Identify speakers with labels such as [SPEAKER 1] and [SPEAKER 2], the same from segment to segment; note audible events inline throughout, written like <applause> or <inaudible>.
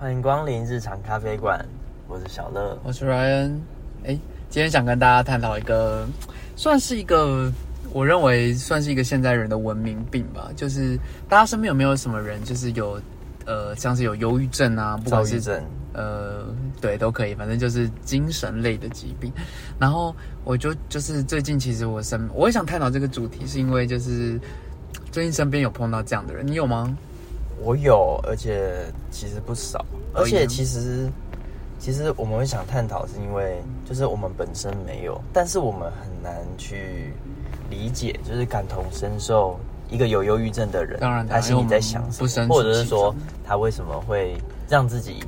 [SPEAKER 1] 欢迎光临日常咖啡馆，我是小乐。
[SPEAKER 2] 我是 Ryan，哎，今天想跟大家探讨一个，算是一个我认为算是一个现代人的文明病吧，就是大家身边有没有什么人，就是有呃，像是有忧郁症啊，不管是
[SPEAKER 1] 症，
[SPEAKER 2] 呃，对，都可以，反正就是精神类的疾病。然后我就就是最近其实我身我也想探讨这个主题，是因为就是最近身边有碰到这样的人，你有吗？
[SPEAKER 1] 我有，而且其实不少，
[SPEAKER 2] 哦
[SPEAKER 1] 而且其实其实我们会想探讨，是因为就是我们本身没有，但是我们很难去理解，就是感同身受一个有忧郁症的人，
[SPEAKER 2] 当然
[SPEAKER 1] 他心里在想什么，或者是
[SPEAKER 2] 其
[SPEAKER 1] 说他为什么会让自己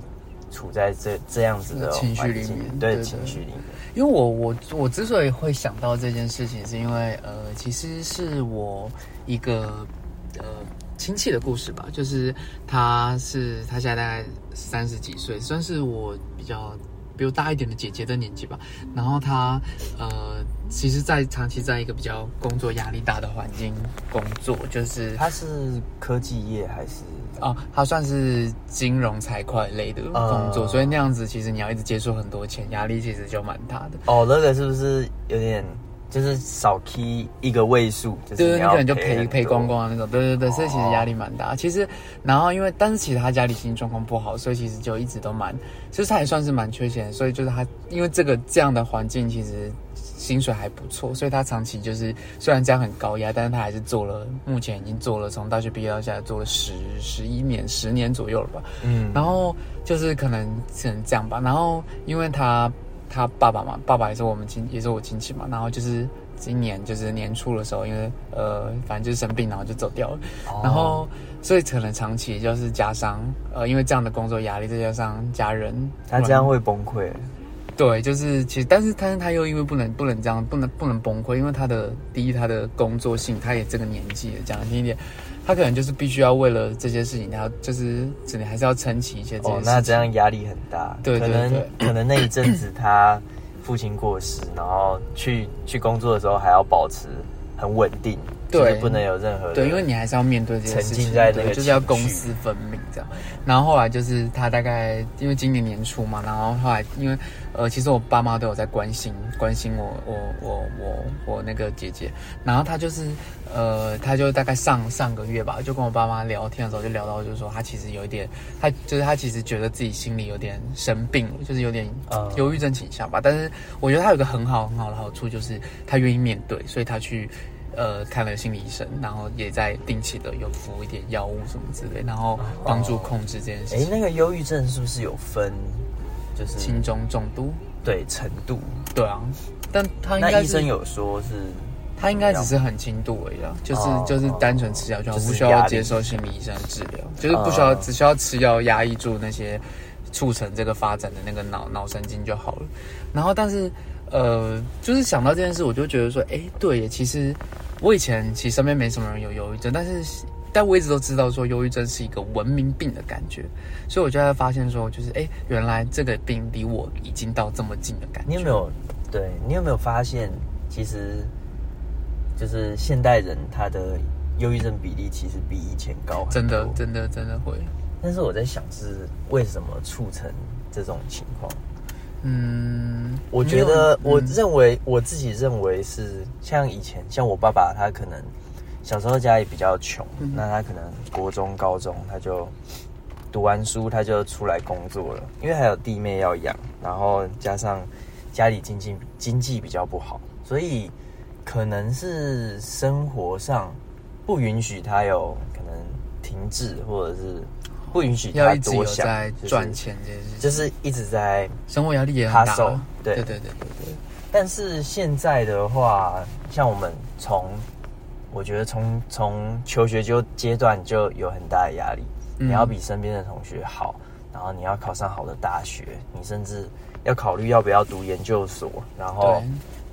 [SPEAKER 1] 处在这这样子的
[SPEAKER 2] 情绪里面
[SPEAKER 1] 对情绪里面。
[SPEAKER 2] 因为我我我之所以会想到这件事情，是因为呃，其实是我一个呃亲戚的故事吧，就是他是他现在大概三十几岁，算是我比较比我大一点的姐姐的年纪吧。然后他呃，其实，在长期在一个比较工作压力大的环境工作，就是
[SPEAKER 1] 他是科技业还是？
[SPEAKER 2] 哦，他算是金融财会类的工作，
[SPEAKER 1] 呃
[SPEAKER 2] 所以那样子其实你要一直接触很多钱，压力其实就蛮大的。
[SPEAKER 1] 哦，那个是不是有点就是少 key 一个位数？就是
[SPEAKER 2] 你可能就
[SPEAKER 1] 赔
[SPEAKER 2] 赔光光的那种，对对对，所以其实
[SPEAKER 1] 哦
[SPEAKER 2] 压力蛮大。其实，然后因为，但是其实他家里经济状况不好，所以其实就一直都蛮，就是他也算是蛮缺钱，所以就是他因为这个这样的环境，其实薪水还不错，所以他长期就是虽然这样很高压，但是他还是做了，目前已经做了从大学毕业到现在做了十十一年，十年左右了吧。
[SPEAKER 1] 嗯，
[SPEAKER 2] 然后就是可能只能这样吧。然后因为他他爸爸嘛，爸爸也是我们亲，也是我亲戚嘛。然后就是今年就是年初的时候，因为呃反正就是生病，然后就走掉了。
[SPEAKER 1] 哦
[SPEAKER 2] 然后所以可能长期就是加上呃因为这样的工作压力，再加上家人，
[SPEAKER 1] 他这样会崩溃。
[SPEAKER 2] 对，就是其实，但是但是他又因为不能不能这样，不能不能崩溃，因为他的第一他的工作性，他也这个年纪了，讲难听一点，他可能就是必须要为了这些事情，他就是只能还是要撑起一些这些
[SPEAKER 1] 哦
[SPEAKER 2] 事，情。
[SPEAKER 1] 那这样压力很大。
[SPEAKER 2] 对对
[SPEAKER 1] 可能
[SPEAKER 2] 对
[SPEAKER 1] 可能那一阵子 <clears throat> 他父亲过世，然后去去工作的时候还要保持很稳定，
[SPEAKER 2] 对
[SPEAKER 1] 就是不能有任何
[SPEAKER 2] 对，因为你还是要面对这些事情，
[SPEAKER 1] 在那个
[SPEAKER 2] 对就是要公私分明这样。然后后来就是他大概因为今年年初嘛，然后后来因为呃，其实我爸妈都有在关心关心我我我我我那个姐姐，然后他就是呃，他就大概上上个月吧，就跟我爸妈聊天的时候就聊到，就是说他其实有一点，他就是他其实觉得自己心里有点生病了，就是有点
[SPEAKER 1] 嗯
[SPEAKER 2] 忧郁症倾向吧。但是我觉得他有个很好很好的好处，就是他愿意面对，所以他去。呃，看了心理医生，然后也在定期的有服一点药物什么之类，然后帮助控制这件事
[SPEAKER 1] 哎，
[SPEAKER 2] 情。
[SPEAKER 1] 那个忧郁症是不是有分？就是
[SPEAKER 2] 轻中重度，
[SPEAKER 1] 对程度。
[SPEAKER 2] 对啊，但他应该
[SPEAKER 1] 医生有说是
[SPEAKER 2] 他应该只是很轻度而已啦，就是
[SPEAKER 1] 哦
[SPEAKER 2] 就是单纯吃药就好，
[SPEAKER 1] 就是
[SPEAKER 2] 不需要接受心理医生的治疗，就是不需要
[SPEAKER 1] 哦
[SPEAKER 2] 只需要吃药压抑住那些促成这个发展的那个脑脑神经就好了。然后，但是呃，就是想到这件事，我就觉得说，哎，对耶，其实我以前其实身边没什么人有忧郁症，但是但我一直都知道说忧郁症是一个文明病的感觉，所以我就在发现说，就是哎，原来这个病离我已经到这么近的感觉。
[SPEAKER 1] 你有没有？对你有没有发现，其实就是现代人他的忧郁症比例其实比以前高很多。
[SPEAKER 2] 真的真的真的会，
[SPEAKER 1] 但是我在想是为什么促成这种情况？
[SPEAKER 2] 嗯，
[SPEAKER 1] 我觉得，我认为我自己认为是像以前，像我爸爸，他可能小时候家里比较穷，
[SPEAKER 2] 嗯。
[SPEAKER 1] 那他可能国中、高中他就读完书，他就出来工作了，因为还有弟妹要养，然后加上家里经济经济比较不好，所以可能是生活上不允许他有可能停滞，或者是不允许他
[SPEAKER 2] 要一直有
[SPEAKER 1] 多想
[SPEAKER 2] 赚钱这件事情，
[SPEAKER 1] 就是一直在
[SPEAKER 2] 生活压力也很大。
[SPEAKER 1] 对
[SPEAKER 2] 对。对对对对，
[SPEAKER 1] 但是现在的话，像我们从，我觉得从从求学就阶段就有很大的压力，
[SPEAKER 2] 嗯。
[SPEAKER 1] 你要比身边的同学好，然后你要考上好的大学，你甚至要考虑要不要读研究所，然后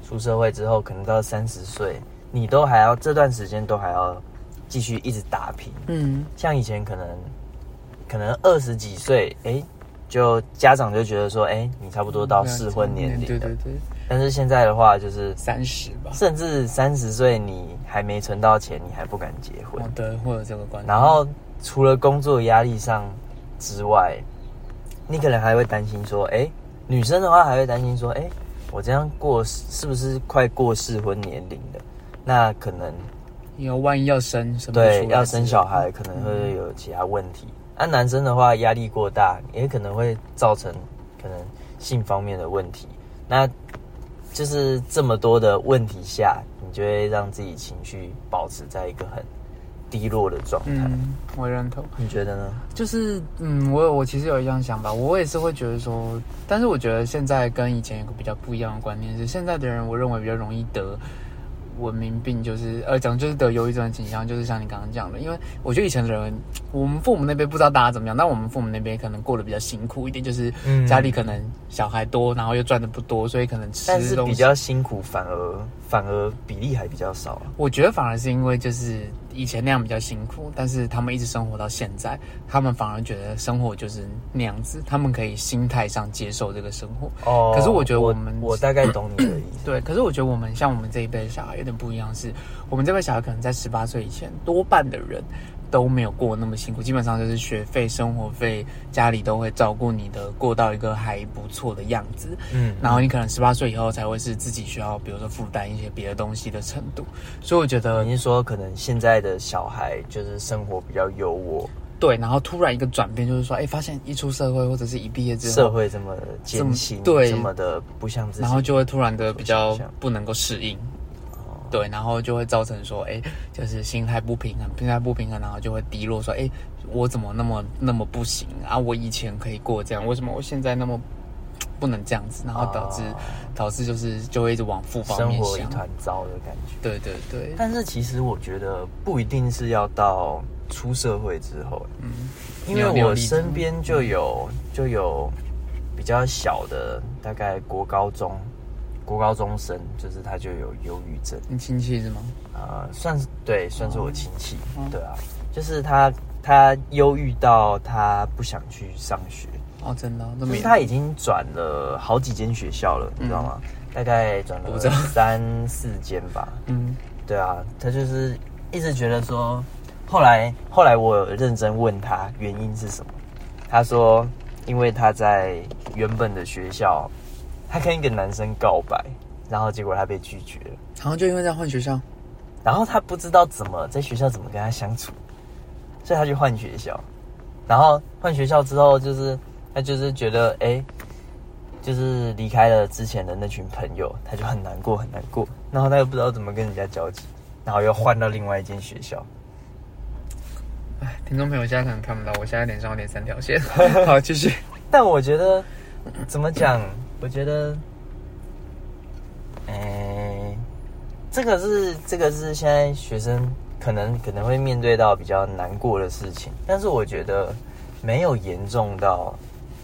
[SPEAKER 1] 出社会之后，可能到三十岁，你都还要这段时间都还要继续一直打拼。
[SPEAKER 2] 嗯，
[SPEAKER 1] 像以前可能可能二十几岁，哎，就家长就觉得说，哎，你差不多到适婚年龄了。
[SPEAKER 2] 对对对，
[SPEAKER 1] 但是现在的话，就是
[SPEAKER 2] 三十吧，
[SPEAKER 1] 甚至三十岁你还没存到钱，你还不敢结婚
[SPEAKER 2] 哦。对，会有这个观念。
[SPEAKER 1] 然后除了工作压力上之外，你可能还会担心说，哎、女生的话还会担心说，哎、我这样过是不是快过适婚年龄了？那可能
[SPEAKER 2] 因为万一要生什么
[SPEAKER 1] 对要生小孩，可能会有其他问题。那、男生的话，压力过大，也可能会造成可能性方面的问题。那就是这么多的问题下，你就会让自己情绪保持在一个很低落的状态。
[SPEAKER 2] 嗯，我认同。
[SPEAKER 1] 你觉得呢？<laughs>
[SPEAKER 2] 就是，嗯，我我其实有一样想法，我也是会觉得说，但是我觉得现在跟以前有个比较不一样的观念是，现在的人我认为比较容易得文明病，就是呃讲就是得忧郁症的倾向，就是像你刚刚讲的，因为我觉得以前的人，<tsk> 我们父母那边不知道大家怎么样，但我们父母那边可能过得比较辛苦一点，就是
[SPEAKER 1] 嗯
[SPEAKER 2] 家里可能小孩多，然后又赚的不多，所以可能吃
[SPEAKER 1] 但是比较辛苦，反而反而比例还比较少啊。
[SPEAKER 2] 我觉得反而是因为就是以前那样比较辛苦，但是他们一直生活到现在，他们反而觉得生活就是那样子，他们可以心态上接受这个生活。
[SPEAKER 1] 哦
[SPEAKER 2] 可是我觉得
[SPEAKER 1] 我
[SPEAKER 2] 我们
[SPEAKER 1] 我大概懂你的意思。<clears throat>
[SPEAKER 2] 对，可是我觉得我们像我们这一辈的小孩有点不一样是，我们这辈小孩可能在十八岁以前，多半的人都没有过那么辛苦，基本上就是学费、生活费，家里都会照顾你的，过到一个还不错的样子。
[SPEAKER 1] 嗯，
[SPEAKER 2] 然后你可能十八岁以后才会是自己需要，比如说负担一些别的东西的程度。所以我觉得
[SPEAKER 1] 你是说可能现在的小孩就是生活比较优渥，
[SPEAKER 2] 对，然后突然一个转变，就是说，哎，发现一出社会或者是一毕业之后，
[SPEAKER 1] 社会这么艰辛，
[SPEAKER 2] 对
[SPEAKER 1] 这么的不像自己，
[SPEAKER 2] 然后就会突然的比较不能够适应，
[SPEAKER 1] 哦
[SPEAKER 2] 对，然后就会造成说，哎，就是心态不平衡，心态不平衡，然后就会低落，说，哎，我怎么那么那么不行啊？我以前可以过这样，为什么我现在那么不能这样子？然后导致、
[SPEAKER 1] 哦
[SPEAKER 2] 导致就是就会一直往负方面想。
[SPEAKER 1] 活一团糟的感觉。
[SPEAKER 2] 对对对，
[SPEAKER 1] 但是其实我觉得不一定是要到出社会之后，
[SPEAKER 2] 嗯，
[SPEAKER 1] 因为我身边就有就有比较小的，大概国高中国高中生，就是他就有忧郁症。
[SPEAKER 2] 你亲戚是吗？
[SPEAKER 1] 呃，算是对，算是我亲戚，
[SPEAKER 2] 哦
[SPEAKER 1] 对啊，就是他他忧郁到他不想去上学，
[SPEAKER 2] 哦，真的
[SPEAKER 1] 就是他已经转了好几间学校了，你知道吗？大概转了三四间吧，
[SPEAKER 2] 嗯。
[SPEAKER 1] 对啊，他就是一直觉得说，后来后来我有认真问他原因是什么，他说因为他在原本的学校，他跟一个男生告白，然后结果他被拒绝了。
[SPEAKER 2] 然后就因为这样换学校，
[SPEAKER 1] 然后他不知道怎么在学校怎么跟他相处，所以他去换学校。然后换学校之后，就是他就是觉得，哎，就是离开了之前的那群朋友，他就很难过，很难过。然后他又不知道怎么跟人家交际，然后又换到另外一间学校。
[SPEAKER 2] 哎，听众朋友现在可能看不到，我现在脸上有点三条线。<laughs> 好，继续。
[SPEAKER 1] 但我觉得怎么讲？我觉得，哎，这个是这个是现在学生可能可能会面对到比较难过的事情，但是我觉得没有严重到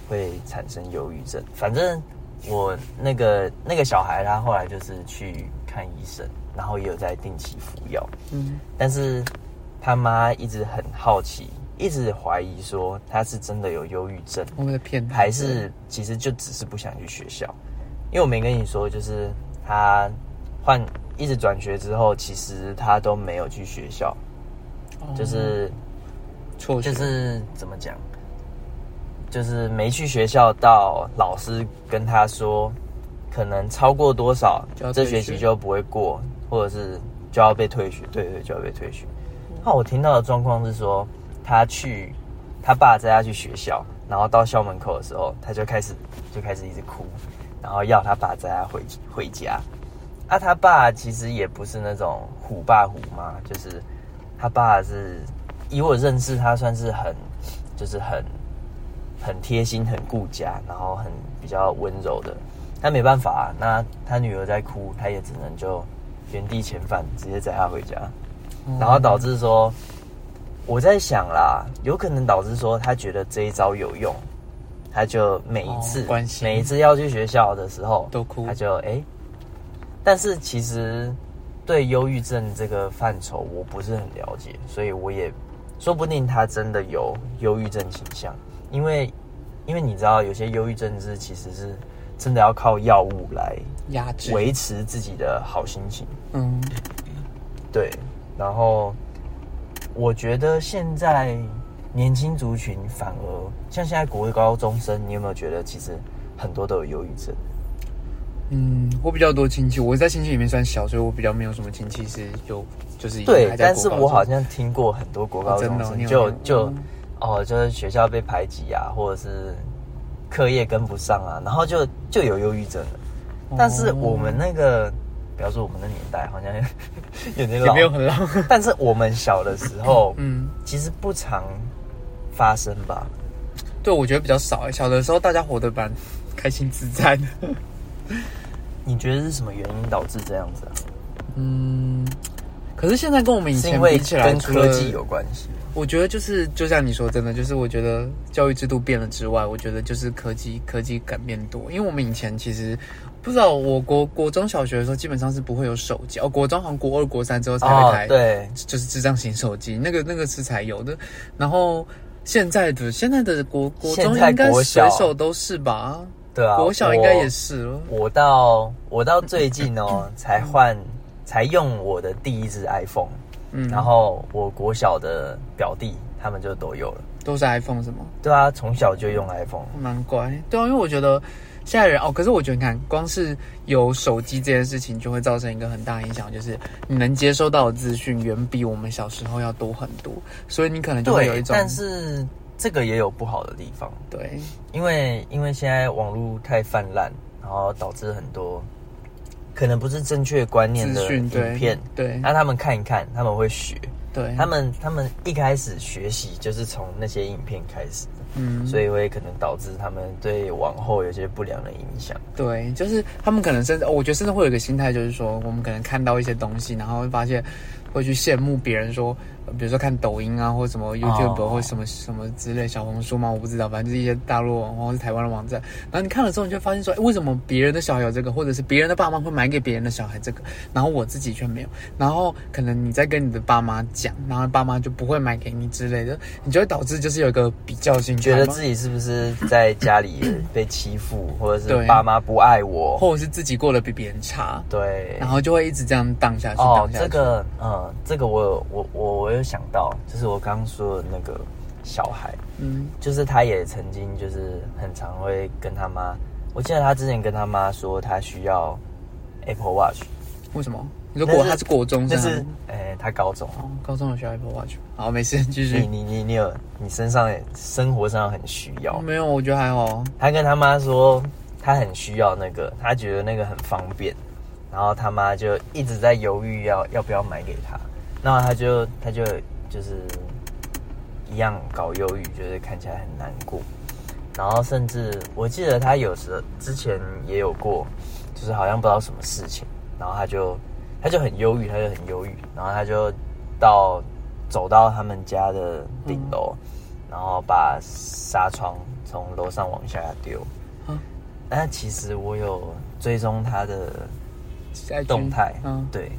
[SPEAKER 1] 会产生忧郁症。反正我那个那个小孩他后来就是去看医生，然后也有在定期服药，
[SPEAKER 2] 嗯，
[SPEAKER 1] 但是他妈一直很好奇，一直怀疑说他是真的有忧郁症。
[SPEAKER 2] 我们在骗他，
[SPEAKER 1] 还是其实就只是不想去学校，因为我没跟你说，就是他换一直转学之后，其实他都没有去学校，
[SPEAKER 2] 哦。
[SPEAKER 1] 就是就是怎么讲，就是没去学校到老师跟他说，可能超过多少这学期就不会过，或者是就要被退学，对对，就要被退学。那我听到的状况是说，他去他爸载他去学校，然后到校门口的时候，他就开始就开始一直哭，然后要他爸载他回回家。啊，他爸其实也不是那种虎爸虎妈，就是他爸是以我认识他，算是很就是很很贴心、很顾家，然后很比较温柔的。他没办法、那他女儿在哭，他也只能就原地遣返，直接载她回家。然后导致说，我在想啦，有可能导致说他觉得这一招有用，他就每一次、
[SPEAKER 2] 哦关心。
[SPEAKER 1] 每一次要去学校的时候
[SPEAKER 2] 都哭。
[SPEAKER 1] 他就哎、但是其实对忧郁症这个范畴我不是很了解，所以我也说不定他真的有忧郁症倾向，因为因为你知道有些忧郁症是其实是真的要靠药物来
[SPEAKER 2] 压制，
[SPEAKER 1] 维持自己的好心情。
[SPEAKER 2] 嗯，
[SPEAKER 1] 对，然后我觉得现在年轻族群反而像现在国高中生，你有没有觉得其实很多都有忧郁症？
[SPEAKER 2] 嗯，我比较多亲戚，我在亲戚里面算小，所以我比较没有什么亲戚是有就是
[SPEAKER 1] 对但是我好像听过很多国高中生
[SPEAKER 2] 哦
[SPEAKER 1] 就就
[SPEAKER 2] 嗯
[SPEAKER 1] 哦，就是学校被排挤啊，或者是课业跟不上啊，然后就就有忧郁症了。但是我们那个，比方说我们的年代，好像 <laughs>
[SPEAKER 2] 也没，有很老，
[SPEAKER 1] 但是我们小的时候，<laughs>
[SPEAKER 2] 嗯，
[SPEAKER 1] 其实不常发生吧。
[SPEAKER 2] 对，我觉得比较少欸。小的时候大家活得蛮开心自在的。<laughs>
[SPEAKER 1] 你觉得是什么原因导致这样子啊？
[SPEAKER 2] 嗯，可是现在跟我们以前
[SPEAKER 1] 因为
[SPEAKER 2] 比起来，
[SPEAKER 1] 跟科技有关系？
[SPEAKER 2] 我觉得就是，就像你说，真的就是，我觉得教育制度变了之外，我觉得就是科技科技改变多。因为我们以前其实不知道，我国国中小学的时候基本上是不会有手机哦，国中好像国二国三之后才有一台，
[SPEAKER 1] 哦对，
[SPEAKER 2] 就是智障型手机，那个那个是才有的。然后现在的现在的国国中应该
[SPEAKER 1] 小
[SPEAKER 2] 随手都是吧？
[SPEAKER 1] 对啊，
[SPEAKER 2] 国小应该也是了。
[SPEAKER 1] 我到我到最近哦，<coughs> 才换才用我的第一只 iPhone，
[SPEAKER 2] 嗯，
[SPEAKER 1] 然后我国小的表弟他们就都有了。
[SPEAKER 2] 都是 iPhone 是吗？
[SPEAKER 1] 对啊，从小就用 iPhone。
[SPEAKER 2] 难怪，对啊，因为我觉得现在人哦，可是我觉得你看，光是有手机这件事情，就会造成一个很大影响，就是你能接收到的资讯远比我们小时候要多很多，所以你可能就会有一，种
[SPEAKER 1] 但是这个也有不好的地方，
[SPEAKER 2] 对。
[SPEAKER 1] 因为因为现在网络太泛滥，然后导致很多可能不是正确观念的影
[SPEAKER 2] 讯对
[SPEAKER 1] 片，
[SPEAKER 2] 对。
[SPEAKER 1] 那他们看一看，他们会学。
[SPEAKER 2] 对，
[SPEAKER 1] 他们他们一开始学习就是从那些影片开始的，
[SPEAKER 2] 嗯
[SPEAKER 1] 所以会可能导致他们对往后有些不良的影响。
[SPEAKER 2] 对，就是他们可能甚至，哦我觉得甚至会有一个心态，就是说我们可能看到一些东西，然后会发现会去羡慕别人说，呃比如说看抖音啊，或什么 YouTube、
[SPEAKER 1] 哦
[SPEAKER 2] 或什么什么之类，小红书嘛，我不知道，反正就是一些大陆网或是台湾的网站。然后你看了之后，你就发现说，诶为什么别人的小孩有这个，或者是别人的爸妈会买给别人的小孩这个，然后我自己却没有。然后可能你在跟你的爸妈讲，然后爸妈就不会买给你之类的，你就会导致就是有一个比较性
[SPEAKER 1] 觉得自己是不是在家里被欺负，<coughs> 或者
[SPEAKER 2] 对。
[SPEAKER 1] 是爸妈不爱我？
[SPEAKER 2] 或者是自己过得比别人差，
[SPEAKER 1] 对，
[SPEAKER 2] 然后就会一直这样荡下去。
[SPEAKER 1] 哦
[SPEAKER 2] 荡，下去。
[SPEAKER 1] 这个，嗯，这个我有我我我有想到，就是我刚刚说的那个小孩，
[SPEAKER 2] 嗯
[SPEAKER 1] 就是他也曾经就是很常会跟他妈，我记得他之前跟他妈说他需要 Apple Watch，
[SPEAKER 2] 为什么？你说国
[SPEAKER 1] 那是
[SPEAKER 2] 他是国中
[SPEAKER 1] 就是，哎、他高中，
[SPEAKER 2] 哦，高中有需要 Apple Watch。好，没事，继
[SPEAKER 1] 你
[SPEAKER 2] 续。
[SPEAKER 1] 你你你有你身上生活上很需要，
[SPEAKER 2] 没有，我觉得还好。
[SPEAKER 1] 他跟他妈说他很需要那个，他觉得那个很方便，然后他妈就一直在犹豫要要不要买给他，然后他就他就就是一样搞忧郁，就是看起来很难过，然后甚至我记得他有时之前也有过，就是好像不知道什么事情，然后他就他就很忧郁，他就很忧郁，然后他就到走到他们家的顶楼，然后把纱窗从楼上往下丢。
[SPEAKER 2] 嗯。
[SPEAKER 1] 但其实我有追踪他的动态，
[SPEAKER 2] 嗯，
[SPEAKER 1] 对，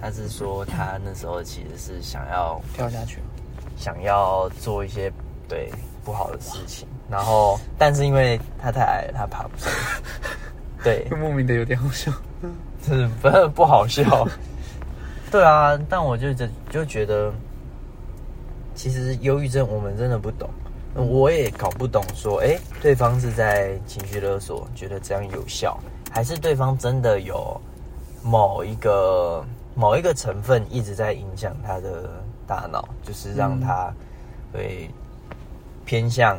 [SPEAKER 1] 他是说他那时候其实是想要
[SPEAKER 2] 跳下去。
[SPEAKER 1] 想要做一些对不好的事情，然后但是因为他太矮了，他爬不上去，<laughs> 对，
[SPEAKER 2] 莫名的有点好笑。
[SPEAKER 1] 就是不不好笑。<laughs> 对啊，但我就就就觉得，其实忧郁症我们真的不懂，我也搞不懂说，哎、对方是在情绪勒索，觉得这样有效，还是对方真的有某一个某一个成分一直在影响他的大脑，就是让他会偏向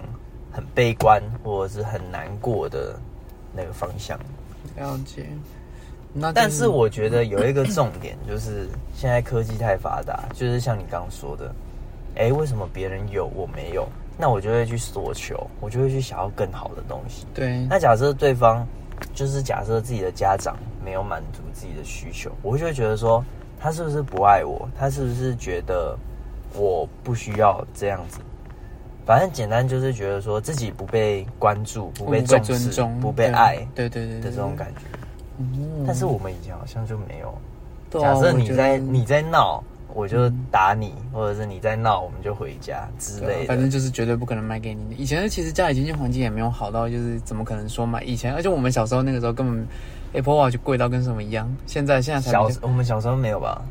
[SPEAKER 1] 很悲观或者是很难过的那个方向。
[SPEAKER 2] 了解。那
[SPEAKER 1] 但是我觉得有一个重点，<coughs> 就是现在科技太发达，就是像你刚刚说的，哎，为什么别人有我没有？那我就会去索求，我就会去想要更好的东西。
[SPEAKER 2] 对，
[SPEAKER 1] 那假设对方就是假设自己的家长没有满足自己的需求，我就会觉得说，他是不是不爱我？他是不是觉得我不需要这样子？反正简单就是觉得说自己不被关注、不被重视、不被爱
[SPEAKER 2] 对对对
[SPEAKER 1] 的这种感觉。
[SPEAKER 2] 嗯
[SPEAKER 1] 但是我们以前好像就没有。
[SPEAKER 2] 啊
[SPEAKER 1] 假设你在你在闹，我就打你，或者是你在闹，我们就回家之类的。
[SPEAKER 2] 反正就是绝对不可能卖给你的。以前其实家里经济环境也没有好到，就是怎么可能说买？以前而且我们小时候那个时候根本 Apple Watch 贵到跟什么一样。现在现在才
[SPEAKER 1] 小我们小时候没有吧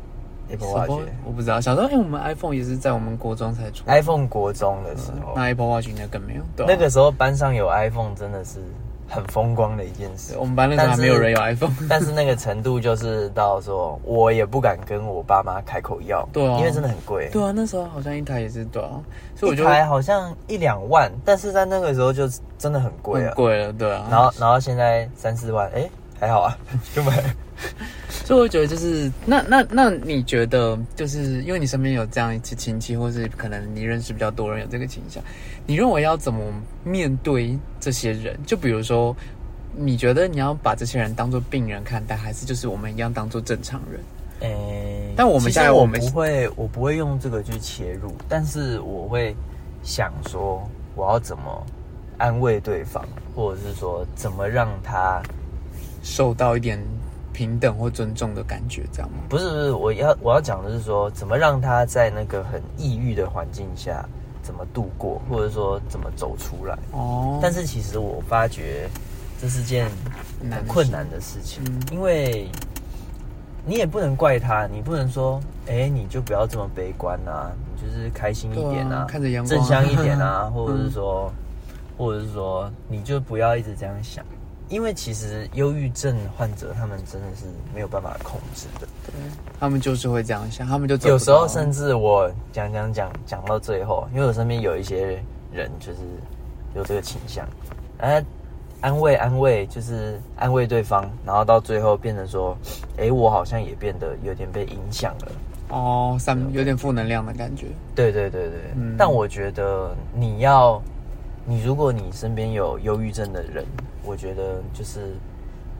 [SPEAKER 1] Apple Watch
[SPEAKER 2] 我不知道，小时候因为我们 iPhone 也是在我们国中才出
[SPEAKER 1] ，iPhone 国中的时候，
[SPEAKER 2] 那 Apple Watch 应该更没有。对啊
[SPEAKER 1] 那个时候班上有 iPhone 真的是很风光的一件事。
[SPEAKER 2] 我们班那时候还没有人有 iPhone。<laughs>
[SPEAKER 1] 但是那个程度就是到说，我也不敢跟我爸妈开口要，
[SPEAKER 2] 对啊
[SPEAKER 1] 因为真的很贵，
[SPEAKER 2] 对啊，那时候好像一台也是对啊，所以我
[SPEAKER 1] 一
[SPEAKER 2] 就
[SPEAKER 1] 台好像一两万，但是在那个时候就真的很贵啊。
[SPEAKER 2] 贵了，对啊。
[SPEAKER 1] 然后然后现在三四万，哎、还好啊，<laughs> 就买了。<laughs>
[SPEAKER 2] 所以我觉得就是那那那你觉得就是因为你身边有这样一些亲戚，或是可能你认识比较多人有这个倾向，你认为要怎么面对这些人？就比如说，你觉得你要把这些人当做病人看待，还是就是我们一样当做正常人？
[SPEAKER 1] 诶、
[SPEAKER 2] 但我们现在我们
[SPEAKER 1] 不会，我不会用这个去切入，但是我会想说，我要怎么安慰对方，或者是说怎么让他
[SPEAKER 2] 受到一点平等或尊重的感觉，这样吗？
[SPEAKER 1] 不是不是，我要我要讲的是说，怎么让他在那个很抑郁的环境下怎么度过，或者说怎么走出来。
[SPEAKER 2] 哦，
[SPEAKER 1] 但是其实我发觉这是件很困难的事情，
[SPEAKER 2] 嗯
[SPEAKER 1] 因为你也不能怪他，你不能说，哎、你就不要这么悲观啊，你就是开心一点
[SPEAKER 2] 对啊
[SPEAKER 1] 啊，
[SPEAKER 2] 看着阳光
[SPEAKER 1] 正向一点啊，<laughs> 或者是
[SPEAKER 2] 嗯
[SPEAKER 1] 说，或者是说，你就不要一直这样想。因为其实忧郁症患者他们真的是没有办法控制的，
[SPEAKER 2] 对，他们就是会这样想，他们就
[SPEAKER 1] 有时候甚至我讲讲讲讲到最后，因为我身边有一些人就是有这个倾向，哎，安慰安慰就是安慰对方，然后到最后变成说，哎，我好像也变得有点被影响了。
[SPEAKER 2] 哦，三有点负能量的感觉。
[SPEAKER 1] 对对对对，
[SPEAKER 2] 嗯
[SPEAKER 1] 但我觉得你要，你如果你身边有忧郁症的人，我觉得就是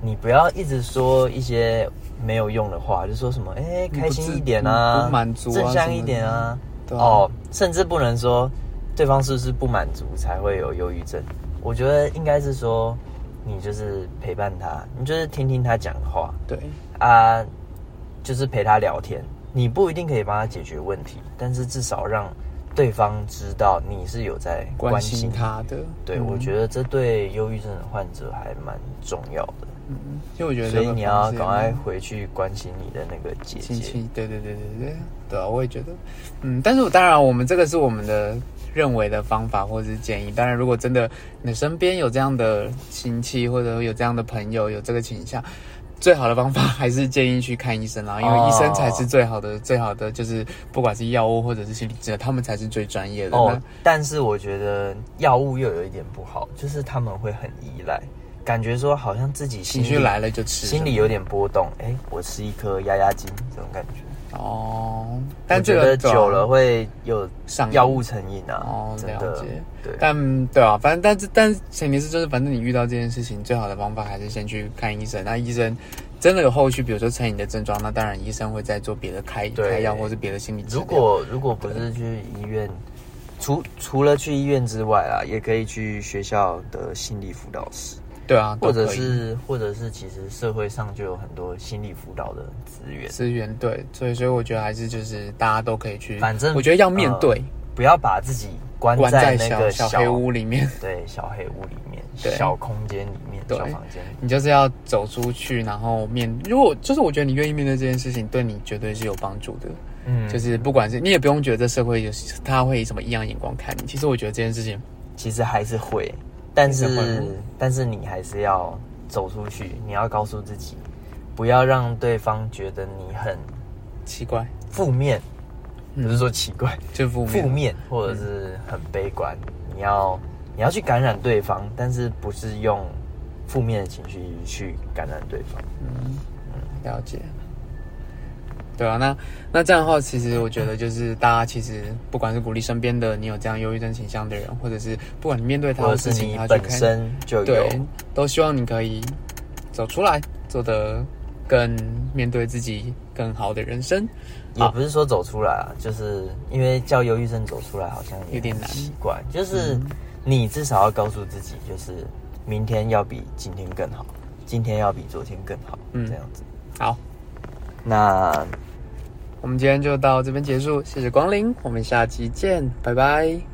[SPEAKER 1] 你不要一直说一些没有用的话，就说什么哎开心一点啊，
[SPEAKER 2] 满足啊
[SPEAKER 1] 正向一点啊。哦，甚至不能说对方是不是不满足才会有忧郁症，我觉得应该是说你就是陪伴他，你就是听听他讲话，
[SPEAKER 2] 对，
[SPEAKER 1] 啊，就是陪他聊天。你不一定可以帮他解决问题，但是至少让对方知道你是有在
[SPEAKER 2] 关
[SPEAKER 1] 关心
[SPEAKER 2] 心。他的。
[SPEAKER 1] 对，
[SPEAKER 2] 嗯
[SPEAKER 1] 我觉得这对忧郁症的患者还蛮重要的，
[SPEAKER 2] 嗯，因为我觉得
[SPEAKER 1] 所以你要赶快回去关心你的那个姐姐。
[SPEAKER 2] 亲戚，对对对对对，对啊，我也觉得，嗯，但是我当然，我们这个是我们的认为的方法或者是建议。当然，如果真的你身边有这样的亲戚或者有这样的朋友有这个倾向，最好的方法还是建议去看医生啦，因为
[SPEAKER 1] 哦
[SPEAKER 2] 医生才是最好的、最好的，就是不管是药物或者是心理治疗，他们才是最专业的。
[SPEAKER 1] 哦，但是我觉得药物又有一点不好，就是他们会很依赖，感觉说好像自己
[SPEAKER 2] 情绪来了就吃，
[SPEAKER 1] 心里有点波动，哎，我吃一颗压压惊这种感觉。
[SPEAKER 2] 哦，但
[SPEAKER 1] 觉得
[SPEAKER 2] 这个
[SPEAKER 1] 久了会有
[SPEAKER 2] 上
[SPEAKER 1] 药物成瘾啊，
[SPEAKER 2] 哦
[SPEAKER 1] 真的
[SPEAKER 2] 了解
[SPEAKER 1] 对。
[SPEAKER 2] 但对啊，反正但是但是前提是就是，反正你遇到这件事情，最好的方法还是先去看医生。那医生真的有后续，比如说成瘾的症状，那当然医生会再做别的开开药或是别的心理治疗。
[SPEAKER 1] 如果如果不是去医院，除除了去医院之外啊，也可以去学校的心理辅导室，
[SPEAKER 2] 对啊，
[SPEAKER 1] 或者是或者是其实社会上就有很多心理辅导的资源，
[SPEAKER 2] 资源对，所以所以我觉得还是就是大家都可以去，
[SPEAKER 1] 反正
[SPEAKER 2] 我觉得要面对，
[SPEAKER 1] 不要把自己关
[SPEAKER 2] 关
[SPEAKER 1] 在那
[SPEAKER 2] 小
[SPEAKER 1] 个 <laughs>
[SPEAKER 2] 小黑屋里面。
[SPEAKER 1] 对小黑屋里面、
[SPEAKER 2] 对
[SPEAKER 1] 小空间里面、
[SPEAKER 2] 对
[SPEAKER 1] 小房间里面。
[SPEAKER 2] 你就是要走出去，然后面。如果就是我觉得你愿意面对这件事情，对你绝对是有帮助的。
[SPEAKER 1] 嗯
[SPEAKER 2] 就是不管是你也不用觉得这社会有他会以什么异样眼光看你。其实我觉得这件事情，
[SPEAKER 1] 其实还是会，但
[SPEAKER 2] 是
[SPEAKER 1] 但是你还是要走出去，你要告诉自己，不要让对方觉得你很
[SPEAKER 2] 奇怪，
[SPEAKER 1] 负面，
[SPEAKER 2] 嗯
[SPEAKER 1] 不是说奇怪，
[SPEAKER 2] 就负面。
[SPEAKER 1] 负面或者是很悲观，你要你要去感染对方，但是不是用负面的情绪去感染对方。
[SPEAKER 2] 嗯，了解。对啊，那那这样的话，其实我觉得就是大家其实不管是鼓励身边的你有这样忧郁症倾向的人，或者是不管你面对他的事情，他本
[SPEAKER 1] 身就有
[SPEAKER 2] 对，都希望你可以走出来，做得更面对自己更好的人生。
[SPEAKER 1] 也不是说走出来啊，就是因为叫忧郁症走出来好像
[SPEAKER 2] 有点难
[SPEAKER 1] 奇怪，就是
[SPEAKER 2] 嗯
[SPEAKER 1] 你至少要告诉自己，就是明天要比今天更好，今天要比昨天更好，
[SPEAKER 2] 嗯
[SPEAKER 1] 这样子。
[SPEAKER 2] 好，
[SPEAKER 1] 那
[SPEAKER 2] 我们今天就到这边结束，谢谢光临，我们下期见，拜拜。